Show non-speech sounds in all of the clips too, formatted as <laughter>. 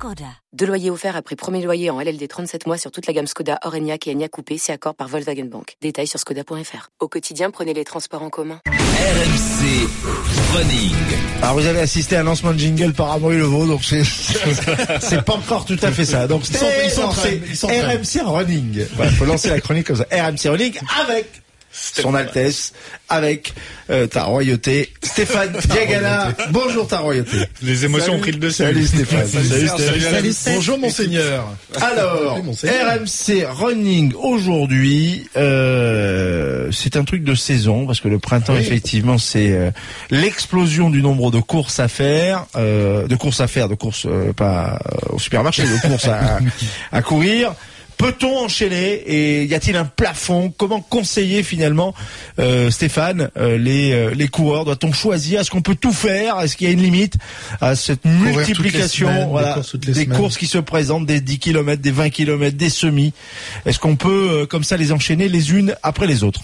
Skoda. Deux loyers offerts après premier loyer en LLD 37 mois sur toute la gamme Skoda, Orenia et Enya Coupé, c'est accord par Volkswagen Bank. Détails sur skoda.fr. Au quotidien, prenez les transports en commun. RMC Running. Alors vous avez assisté à un lancement de jingle par Amaury Levaux, donc c'est c'est pas encore tout à fait ça. Donc Ils sont- ils. RMC Running. Voilà, faut lancer la chronique comme ça. RMC Running avec son Altesse, avec euh, ta royauté, Stéphane <laughs> Diagana. Bonjour ta royauté. Les émotions ont pris le dessus. Salut Stéphane. Salut, Stéphane. Salut, Bonjour monseigneur. Alors, monseigneur. RMC Running aujourd'hui, euh, c'est un truc de saison parce que le printemps Oui. effectivement c'est euh, l'explosion du nombre de courses à faire, euh, de courses à faire, de courses euh, pas euh, au supermarché, de courses à, <laughs> à courir. Peut-on enchaîner et y a-t-il un plafond? Comment conseiller finalement, euh, Stéphane, euh, les, euh, les coureurs? Doit-on choisir? Est-ce qu'on peut tout faire? Est-ce qu'il y a une limite à cette multiplication? semaines, des voilà, courses des qui se présentent, des 10 km, des 20 km, des semis. Est-ce qu'on peut euh, comme ça les enchaîner les unes après les autres?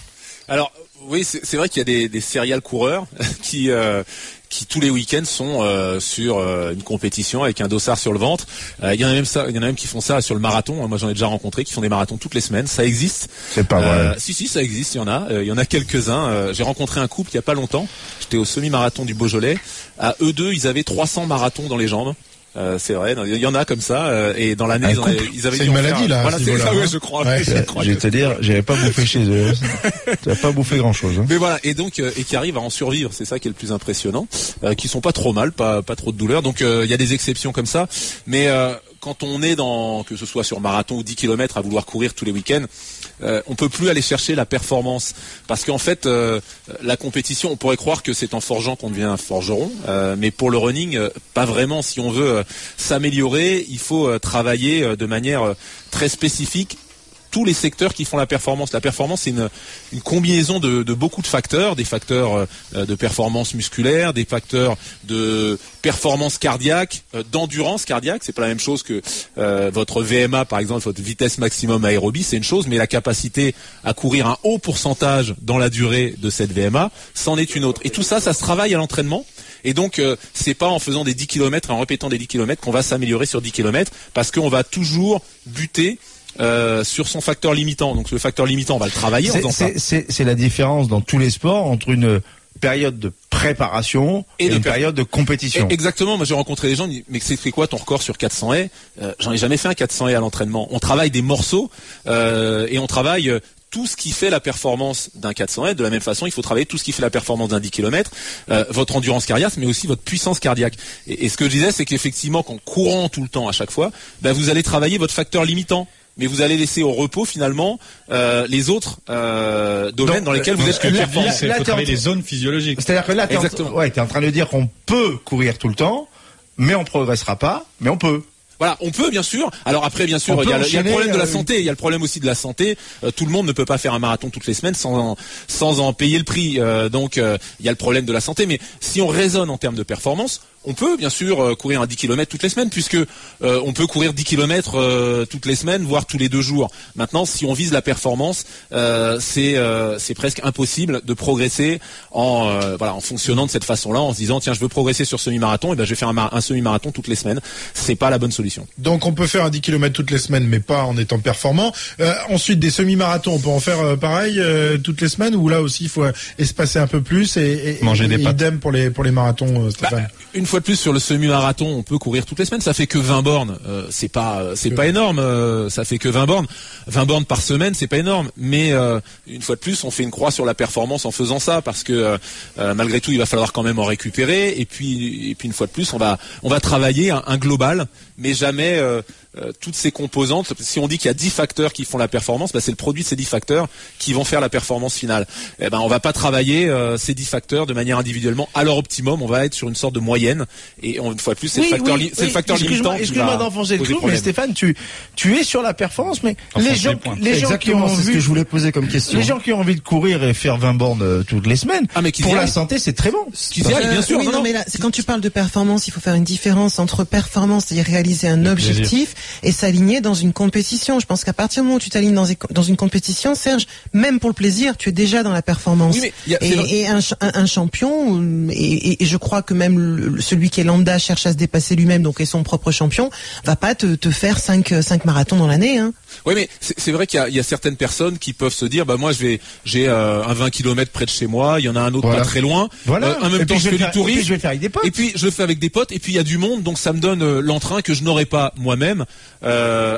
Alors oui, c'est vrai qu'il y a des, des serial coureurs <laughs> qui euh, qui tous les week-ends sont euh, sur euh, une compétition avec un dossard sur le ventre. Euh, Il y en a même ça, il y en a même qui font ça sur le marathon. Moi, j'en ai déjà rencontré qui font des marathons toutes les semaines. Ça existe. C'est pas vrai. si si, ça existe. Il y en a. Euh, il y en a quelques-uns. Euh, J'ai rencontré un couple il y a pas longtemps. J'étais au semi-marathon du Beaujolais. À eux deux, ils avaient 300 marathons dans les jambes. Euh, c'est vrai, il y en a comme ça, euh, et dans l'année Un ils, ils avaient C'est une faire- maladie, là, Voilà, ce c'est ça, ouais, hein. je crois. Ouais. je crois Je vais te dire, j'avais pas bouffé chez eux. <laughs> T'as pas bouffé grand chose. Mais voilà, et donc euh, et qui arrivent à en survivre, c'est ça qui est le plus impressionnant, euh, qui sont pas trop mal, pas pas trop de douleur. Donc euh, il y a des exceptions comme ça, mais euh, quand on est dans que ce soit sur marathon ou 10 km à vouloir courir tous les week-ends, euh, on peut plus aller chercher la performance parce qu'en fait euh, la compétition, on pourrait croire que c'est en forgeant qu'on devient un forgeron, euh, mais pour le running, euh, pas vraiment. Si on veut s'améliorer, il faut travailler de manière très spécifique tous les secteurs qui font la performance. La performance, c'est une, combinaison de, beaucoup de facteurs, des facteurs euh, de performance musculaire, des facteurs de performance cardiaque, euh, d'endurance cardiaque. C'est pas la même chose que euh, votre VMA, par exemple, votre vitesse maximum aérobie, c'est une chose, mais la capacité à courir un haut pourcentage dans la durée de cette VMA, c'en est une autre. Et tout ça, ça se travaille à l'entraînement. Et donc, euh, c'est pas en faisant des 10 km en répétant des 10 km qu'on va s'améliorer sur 10 km, parce qu'on va toujours buter euh, sur son facteur limitant. Donc le facteur limitant, on va le travailler en C'est- faisant ça. C'est c'est- c'est la différence dans tous les sports entre une période de préparation et, Et de une per- période de compétition. Exactement, moi j'ai rencontré des gens, mais c'est quoi ton record sur 400 haies? Euh, J'en ai jamais fait un 400 haies à l'entraînement. On travaille des morceaux euh, et on travaille euh, tout ce qui fait la performance d'un 400 haies. De la même façon, il faut travailler tout ce qui fait la performance d'un 10 km, euh, votre endurance cardiaque, mais aussi votre puissance cardiaque. Et, et ce que je disais, c'est qu'effectivement, qu'en courant tout le temps à chaque fois, ben, vous allez travailler votre facteur limitant. Mais vous allez laisser au repos finalement euh, les autres euh, domaines Donc, dans lesquels vous euh, êtes Ce que plus tu performant. c'est travailler les zones physiologiques. C'est-à-dire que là, en, Exactement. ouais, t'es en train de dire qu'on peut courir tout le temps, mais on progressera pas, mais on peut. Voilà, on peut bien sûr. Alors après, bien sûr, il y, a le- il y a le enchaîner, problème de la santé. Il y a le problème aussi de la santé. Euh, tout le monde ne peut pas faire un marathon toutes les semaines sans en, sans en payer le prix. Euh, donc euh, il y a le problème de la santé. Mais si on raisonne en termes de performance, on peut bien sûr euh, courir un 10 km toutes les semaines, puisque euh, on peut courir 10 km euh, toutes les semaines, voire tous les deux jours. Maintenant, si on vise la performance, euh, c'est euh, c'est presque impossible de progresser en euh, voilà en fonctionnant de cette façon-là, en se disant tiens je veux progresser sur semi-marathon, et ben je vais faire un, mar- un semi-marathon toutes les semaines. C'est pas la bonne solution. Donc on peut faire un 10 km toutes les semaines, mais pas en étant performant. Euh, ensuite, des semi-marathons, on peut en faire euh, pareil euh, toutes les semaines, ou là aussi il faut espacer un peu plus et, et Manger des et pâtes. idem pour les pour les marathons, euh, Stéphane? Bah, une fois de plus sur le semi-marathon, on peut courir toutes les semaines. Ça fait que 20 bornes. Euh, c'est pas, euh, c'est pas énorme. euh, ça fait que 20 bornes. 20 bornes par semaine, c'est pas énorme. Mais euh, une fois de plus, on fait une croix sur la performance en faisant ça, parce que euh, euh, malgré tout, il va falloir quand même en récupérer. Et puis, et puis une fois de plus, on va, on va travailler un, un global, mais jamais. Euh, euh, toutes ces composantes. Si on dit qu'il y a 10 facteurs qui font la performance, bah, c'est le produit de ces 10 facteurs qui vont faire la performance finale. Eh ben, on va pas travailler euh, ces 10 facteurs de manière individuellement à leur optimum. On va être sur une sorte de moyenne. Et on, une fois de plus, c'est le facteur, li- c'est le facteur Excuse-moi- limitant. Excuse-moi d'enfoncer le clou, mais. Stéphane, tu, tu es sur la performance, mais les gens, les gens qui ont c'est ce que je voulais poser comme question. les gens qui ont envie de courir et faire 20 bornes euh, toutes les semaines, Ah, mais qu'ils pour la santé, c'est très bon. Aillent, bien Euh, sûr. oui, non, non, non. mais là, c'est quand tu parles de performance, il faut faire une différence entre performance, c'est-à-dire réaliser un objectif, et s'aligner dans une compétition. Je pense qu'à partir du moment où tu t'alignes dans, une- dans une compétition, Serge, même pour le plaisir, tu es déjà dans la performance. Oui, mais il y a- c'est vrai- et et un, ch- un, un champion, euh, et, et- et je crois que même le- celui qui est lambda cherche à se dépasser lui-même, donc est son propre champion, va pas te, te faire 5 cinq marathons dans l'année. Hein. Oui, mais c'est vrai qu'il y, a- il y a certaines personnes qui peuvent se dire, bah moi je vais, j'ai euh, un 20 km près de chez moi, il y en a un autre Voilà. pas très loin. Voilà. Euh, en même Et temps, je je fais du faire- et puis tourisme. je vais le faire avec des potes. Et puis je le fais avec des potes. Et puis il y a du monde, donc ça me donne euh, l'entrain que je n'aurais pas moi-même euh,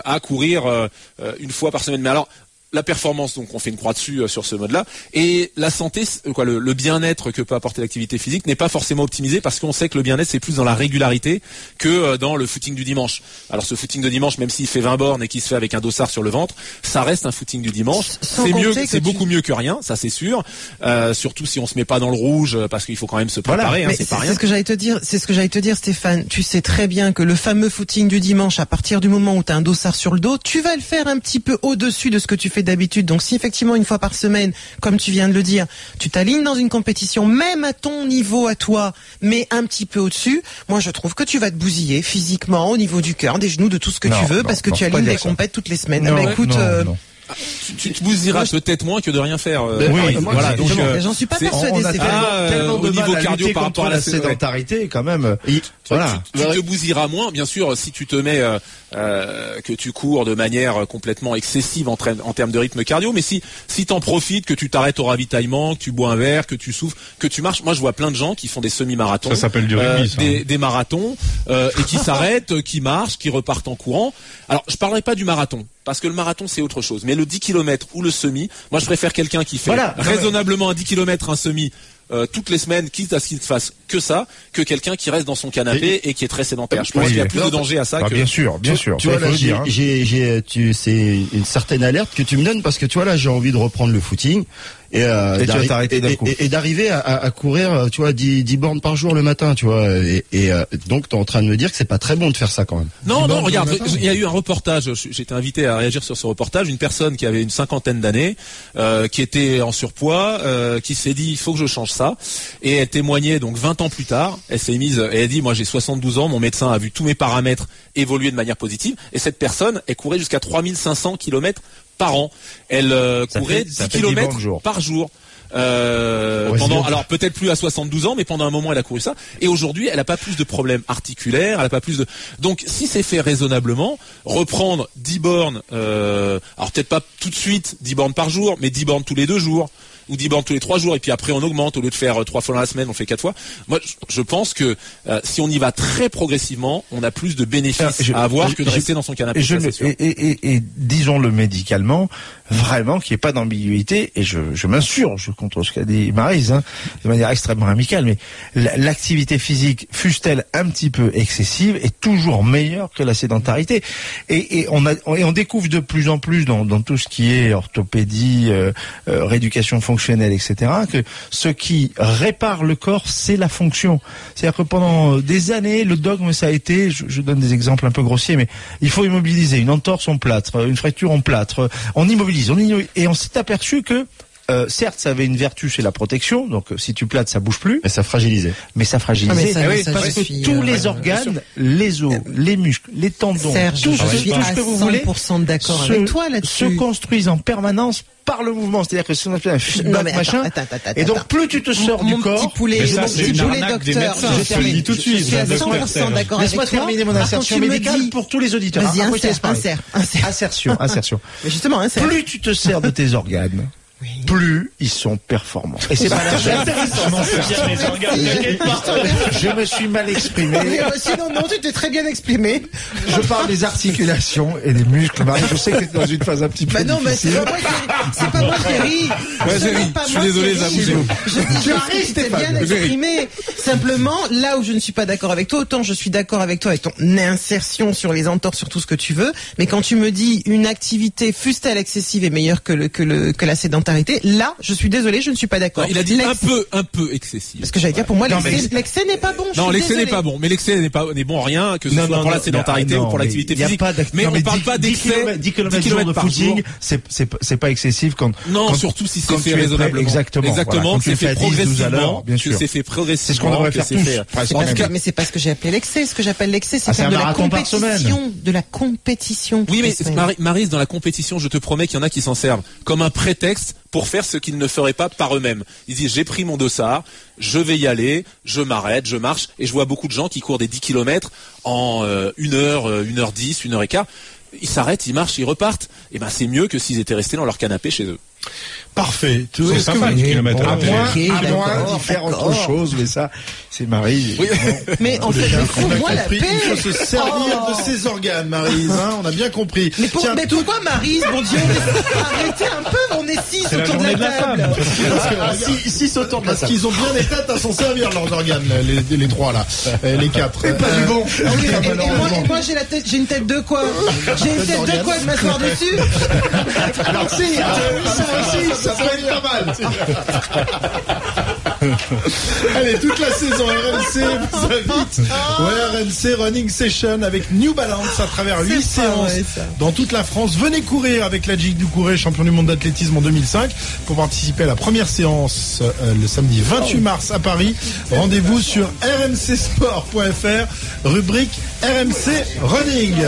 à courir euh, euh, une fois par semaine. Mais. La performance, donc on fait une croix dessus euh, sur ce mode-là, et la santé, euh, quoi, le, le bien-être que peut apporter l'activité physique n'est pas forcément optimisé parce qu'on sait que le bien-être c'est plus dans la régularité que euh, dans le footing du dimanche. Alors ce footing de dimanche, même s'il fait 20 bornes et qu'il se fait avec un dossard sur le ventre, ça reste un footing du dimanche. C'est mieux, c'est tu- beaucoup mieux que rien, ça c'est sûr. Euh, surtout si on se met pas dans le rouge, euh, parce qu'il faut quand même se Voilà. préparer, hein, c'est pas rien. ce que j'allais te dire, c'est ce que j'allais te dire, Stéphane. Tu sais très bien que le fameux footing du dimanche, à partir du moment où tu as un dossard sur le dos, tu vas le faire un petit peu au-dessus de ce que tu fais d'habitude. Donc si effectivement une fois par semaine, comme tu viens de le dire, tu t'alignes dans une compétition, même à ton niveau à toi, mais un petit peu au-dessus, moi je trouve que tu vas te bousiller physiquement, au niveau du cœur, des genoux, de tout ce que Non, tu veux, non, parce que non, tu alignes des compètes toutes les semaines. Ah bah, écoute, euh. Tu, tu te bousilleras peut-être moins que de rien faire. euh, Oui, Paris. moi, voilà. c'est- Donc, euh, j'en suis pas c'est- persuadé, Stéphane. tellement, tellement de au niveau cardio par rapport à la la sédentarité, quand même. Et- Voilà. tu te bousilleras moins, bien sûr, si tu te mets euh, euh, que tu cours de manière complètement excessive en, tra- en termes de rythme cardio, mais si si t'en profites, que tu t'arrêtes au ravitaillement, que tu bois un verre, que tu souffles, que tu marches. Moi, je vois plein de gens qui font des semi-marathons, Ça s'appelle du rugby, ça. des, des marathons, euh, et qui s'arrêtent, qui marchent, qui repartent en courant. Alors, je parlerai pas du marathon, parce que le marathon c'est autre chose. Mais le 10 km ou le semi, moi, je préfère quelqu'un qui fait Voilà. Raisonnablement un 10 km, un semi. euh, toutes les semaines, quitte à ce qu'il ne fasse que ça, que quelqu'un qui reste dans son canapé et, qui est très sédentaire. Je pense qu'il y a plus de danger à ça Ah, que. bien sûr, bien tu, sûr. Tu vois là, j'ai, hein. j'ai, j'ai- tu, c'est une certaine alerte que tu me donnes parce que tu vois là, j'ai envie de reprendre le footing et, euh, Et tu d'arri- et- et- d'arriver à, courir, euh, tu vois, 10, 10 bornes par jour le matin, tu vois. Et, euh, donc, t'es en train de me dire que c'est pas très bon de faire ça quand même. Non, non, regarde, il y a eu un reportage, été invité à réagir sur ce reportage, une personne qui avait une cinquantaine d'années, euh, qui était en surpoids, qui s'est dit, il faut que je change ça, et elle témoignait donc 20 ans plus tard, elle s'est mise, et elle dit, moi j'ai 72 ans, mon médecin a vu tous mes paramètres évoluer de manière positive, et cette personne, elle courait jusqu'à 3500 km par an. Elle euh, courait fait- ça 10 fait 10 bornes km par jour. Euh, Ouais, pendant, alors peut-être plus à 72 ans, mais pendant un moment elle a couru ça. Et aujourd'hui, elle a pas plus de problèmes articulaires, elle a pas plus de. Donc, si c'est fait raisonnablement, reprendre 10 bornes, euh, alors peut-être pas tout de suite 10 bornes par jour, mais 10 bornes tous les deux jours ou 10 bornes tous les trois jours et puis après on augmente au lieu de faire euh, trois fois dans la semaine on fait quatre fois moi je- pense que euh, si on y va très progressivement on a plus de bénéfices Ah, je- à avoir que de je- rester dans son canapé Et, je ça, le- c'est sûr. et, et, et, et disons-le médicalement, vraiment qu'il n'y ait pas d'ambiguïté, et je, je m'insurge contre ce qu'a dit Maryse, hein, de manière extrêmement amicale, mais la- l'activité physique, fût-elle un petit peu excessive, est toujours meilleure que la sédentarité. Et, on, a, et on découvre de plus en plus dans, dans tout ce qui est orthopédie, euh, euh, rééducation fonctionnelle, etc., que ce qui répare le corps, c'est la fonction. C'est-à-dire que pendant des années, le dogme, ça a été, je, donne des exemples un peu grossiers, mais il faut immobiliser une entorse, on plâtre, une fracture, on plâtre, on immobilise, on immobilise. et on s'est aperçu que euh, certes, ça avait une vertu, c'est la protection. Donc, euh, si tu plates, ça bouge plus, Mais ça fragilisait. mais ça fragilisait. Ah, mais ça- Eh oui, ça parce que tous euh, les ouais, organes, les os, les muscles, les tendons, Serge, tout, je ce- suis tout à ce que vous voulez, 100% d'accord se- avec toi se construisent en permanence par le mouvement. C'est-à-dire que c'est ce qu'on appelle un feedback machin. attends, attends, attends, et donc, plus tu te sors mon du corps, petit poulet, ça, mon petit poulet docteur. je te le dis tout de suite, Je suis à laisse-moi 100% faire. d'accord avec Laisse-moi terminer mon médicale pour tous les auditeurs. Vas-y. Assertion, assertion. <laughs> Justement. Plus tu te sers de tes organes, Oui. plus ils sont performants. Et c'est pas la C'est c'est- Je me suis mal exprimé. Mais, euh, sinon, non, tu t'es très bien exprimé. Je parle des articulations et des muscles. Marie, je sais que t'es dans une phase un petit peu Bah non, mais c'est pas moi qui c'est pas moi qui ris. Ouais, Ce j'ai n'est ri. pas Je suis désolé, ri. Je dis, que bien exprimé. Simplement, là où je ne suis pas d'accord avec toi, autant je suis d'accord avec toi avec ton insertion sur les entorses, sur tout ce que tu veux. Mais quand tu me dis une activité, fût-elle excessive, est meilleure que le, que le, que la sédentarité, là, je suis désolé, je ne suis pas d'accord. Il a dit un L'excès- peu, un peu excessif. Parce que j'allais dire, pour moi, Non, l'excès n'est pas bon. Non, l'excès n'est pas bon, mais l'excès n'est pas n'est bon en rien, que ce Non, soit non, pour la sédentarité ah, ou pour l'activité physique. pas mais on parle 10 pas 10 d'excès. kilomètres- 10 km, 10 de par footing, jour. c'est c'est pas- c'est pas excessif quand Non, surtout si c'est fait raisonnablement. Exactement. Exactement, c'est fait fait à 10, 12 à l'heure, progressivement, bien sûr. c'est fait progressivement. C'est ce qu'on devrait faire mais c'est pas ce que j'ai appelé l'excès. Ce que j'appelle l'excès, c'est Ah, de la compétition, de la compétition. Oui, mais Maryse, dans la compétition, je te promets qu'il y en a qui s'en servent comme un prétexte pour faire ce qu'ils ne feraient pas par eux-mêmes. Ils disent, j'ai pris mon dossard, je vais y aller, je m'arrête, je marche, et je vois beaucoup de gens qui courent des 10 kilomètres en euh, une heure, euh, une heure dix, une heure et quart. Ils s'arrêtent, ils marchent, ils repartent. Et ben, c'est mieux que s'ils étaient restés dans leur canapé chez eux. Parfait. Tout C'est sympa, vous- 10 kilomètres à À moins, à d'y faire autre chose, mais ça, c'est Marie. Oui. Mais en fait, mais fous-moi la paix. il faut se servir Oh. de ses organes, Marise. Hein, on a bien compris. Mais, pour- Tiens, mais pourquoi Marise, mon Dieu Arrêtez un peu, on est six la autour de la journée de la table. Parce que, Ah, autour de la Parce table. qu'ils ont bien des têtes à s'en servir leurs organes, les, les trois là, Euh, les quatre. Et pas du bon. Ah et- et, moi, j'ai la tête, j'ai une tête de quoi J'ai une tête de quoi de m'asseoir dessus <laughs> Alors si, euh, aussi, ça peut être pas mal. <laughs> Allez, toute la saison RMC vous invite au RMC Running Session avec New Balance à travers 8 C'est pas séances vrai, dans toute la France. Venez courir avec la Gigue du Couret, champion du monde d'athlétisme en 2005. Pour participer à la première séance euh, le samedi 28 mars à Paris, rendez-vous sur rmcsport.fr, rubrique RMC Running.